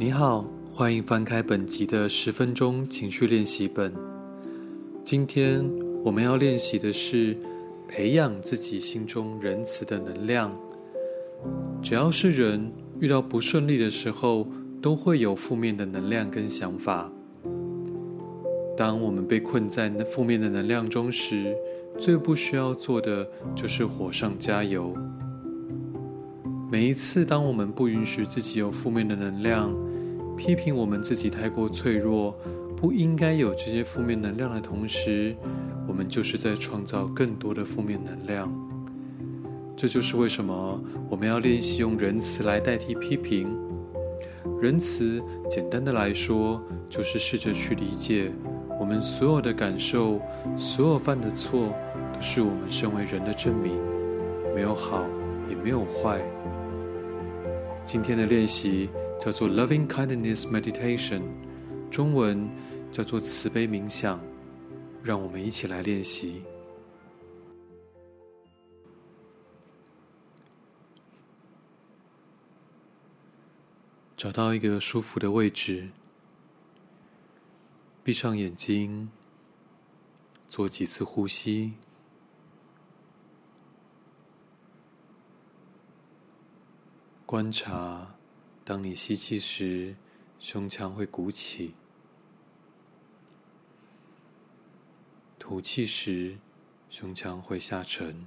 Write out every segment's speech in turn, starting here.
你好，欢迎翻开本集的十分钟情绪练习本。今天我们要练习的是培养自己心中仁慈的能量。只要是人遇到不顺利的时候，都会有负面的能量跟想法。当我们被困在那负面的能量中时，最不需要做的就是火上加油。每一次，当我们不允许自己有负面的能量，批评我们自己太过脆弱，不应该有这些负面能量的同时，我们就是在创造更多的负面能量。这就是为什么我们要练习用仁慈来代替批评。仁慈，简单的来说，就是试着去理解我们所有的感受，所有犯的错，都是我们身为人的证明，没有好，也没有坏。今天的练习叫做 Loving Kindness Meditation，中文叫做慈悲冥想。让我们一起来练习。找到一个舒服的位置，闭上眼睛，做几次呼吸。观察，当你吸气时，胸腔会鼓起；吐气时，胸腔会下沉。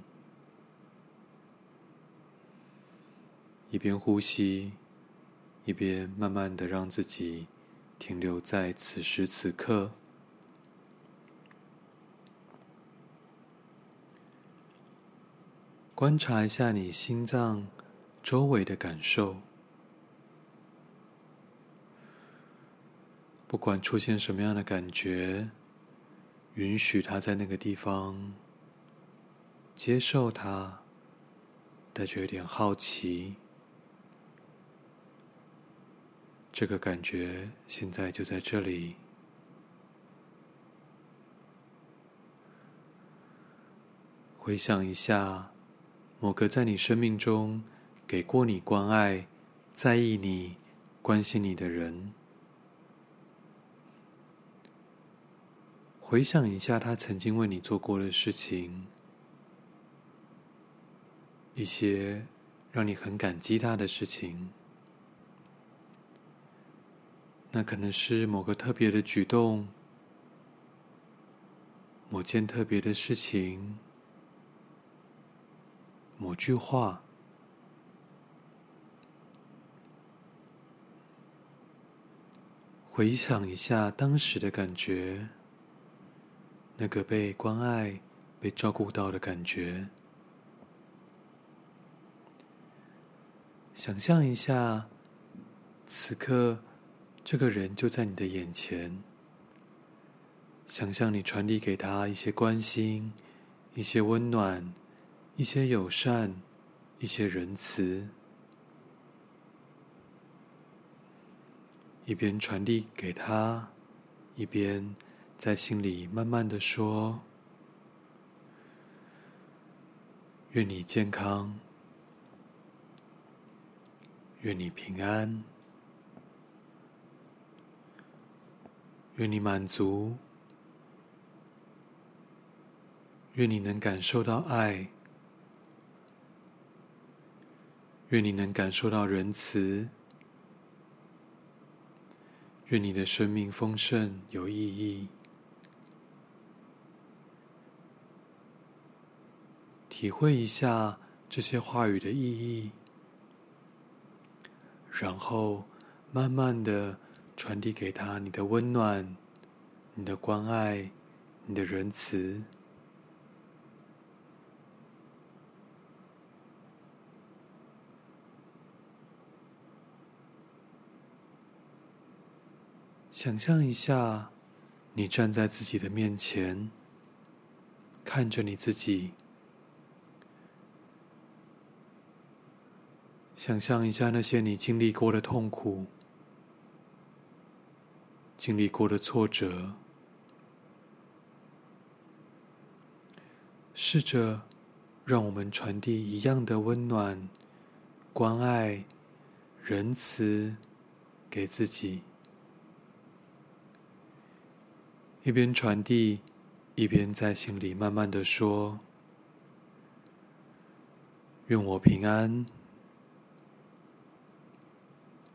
一边呼吸，一边慢慢的让自己停留在此时此刻。观察一下你心脏。周围的感受，不管出现什么样的感觉，允许它在那个地方，接受它，带着一点好奇，这个感觉现在就在这里。回想一下，某个在你生命中。给过你关爱、在意你、关心你的人，回想一下他曾经为你做过的事情，一些让你很感激他的事情。那可能是某个特别的举动，某件特别的事情，某句话。回想一下当时的感觉，那个被关爱、被照顾到的感觉。想象一下，此刻这个人就在你的眼前。想象你传递给他一些关心、一些温暖、一些友善、一些仁慈。一边传递给他，一边在心里慢慢的说：“愿你健康，愿你平安，愿你满足，愿你能感受到爱，愿你能感受到仁慈。”愿你的生命丰盛有意义，体会一下这些话语的意义，然后慢慢的传递给他你的温暖、你的关爱、你的仁慈。想象一下，你站在自己的面前，看着你自己。想象一下那些你经历过的痛苦，经历过的挫折，试着让我们传递一样的温暖、关爱、仁慈、给自己，一边传递，一边在心里慢慢的说：“愿我平安，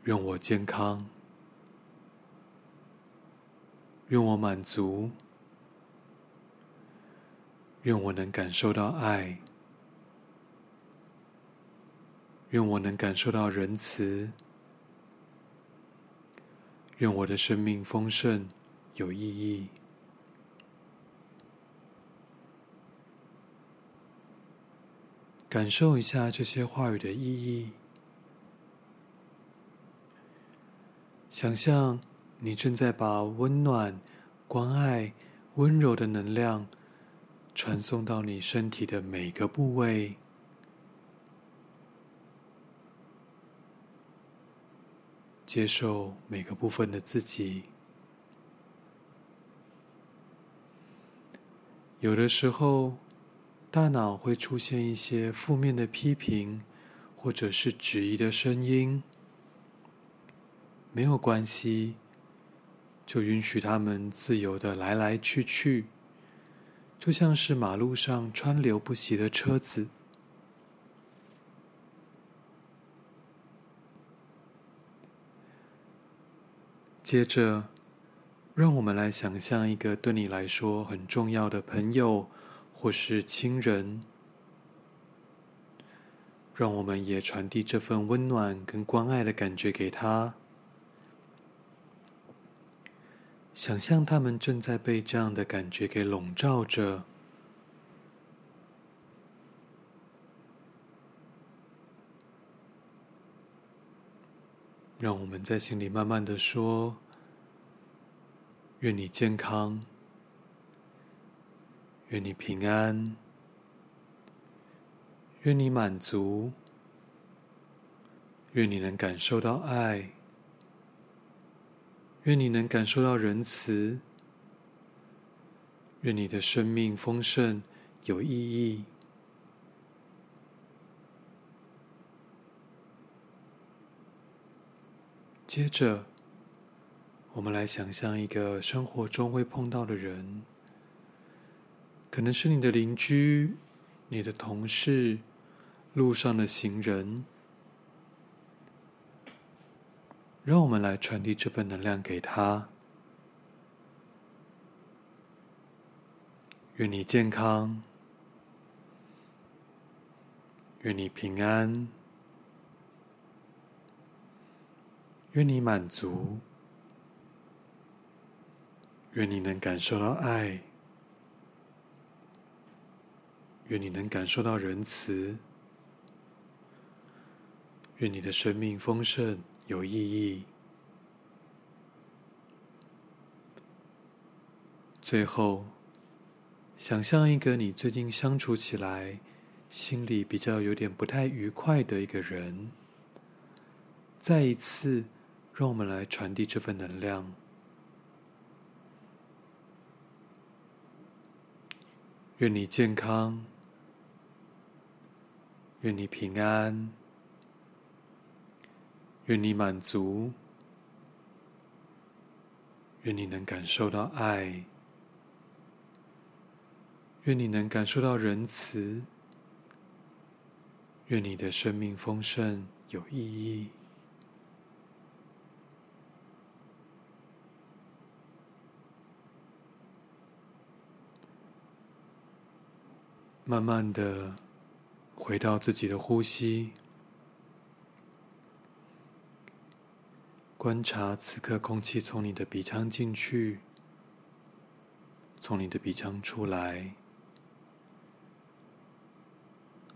愿我健康，愿我满足，愿我能感受到爱。”愿我能感受到仁慈，愿我的生命丰盛有意义。感受一下这些话语的意义，想象你正在把温暖、关爱、温柔的能量传送到你身体的每个部位。接受每个部分的自己。有的时候，大脑会出现一些负面的批评，或者是质疑的声音。没有关系，就允许他们自由的来来去去，就像是马路上川流不息的车子。接着，让我们来想象一个对你来说很重要的朋友或是亲人，让我们也传递这份温暖跟关爱的感觉给他。想象他们正在被这样的感觉给笼罩着。让我们在心里慢慢的说：“愿你健康，愿你平安，愿你满足，愿你能感受到爱，愿你能感受到仁慈，愿你的生命丰盛有意义。”接着，我们来想象一个生活中会碰到的人，可能是你的邻居、你的同事、路上的行人。让我们来传递这份能量给他。愿你健康，愿你平安。愿你满足，愿你能感受到爱，愿你能感受到仁慈，愿你的生命丰盛有意义。最后，想象一个你最近相处起来心里比较有点不太愉快的一个人，再一次。让我们来传递这份能量。愿你健康，愿你平安，愿你满足，愿你能感受到爱，愿你能感受到仁慈，愿你的生命丰盛有意义。慢慢的回到自己的呼吸，观察此刻空气从你的鼻腔进去，从你的鼻腔出来。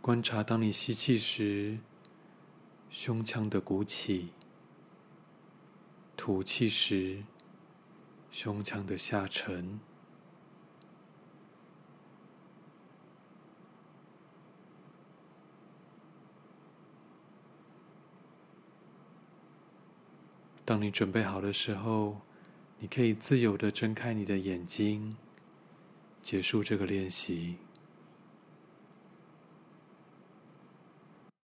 观察当你吸气时，胸腔的鼓起；吐气时，胸腔的下沉。当你准备好的时候，你可以自由的睁开你的眼睛，结束这个练习。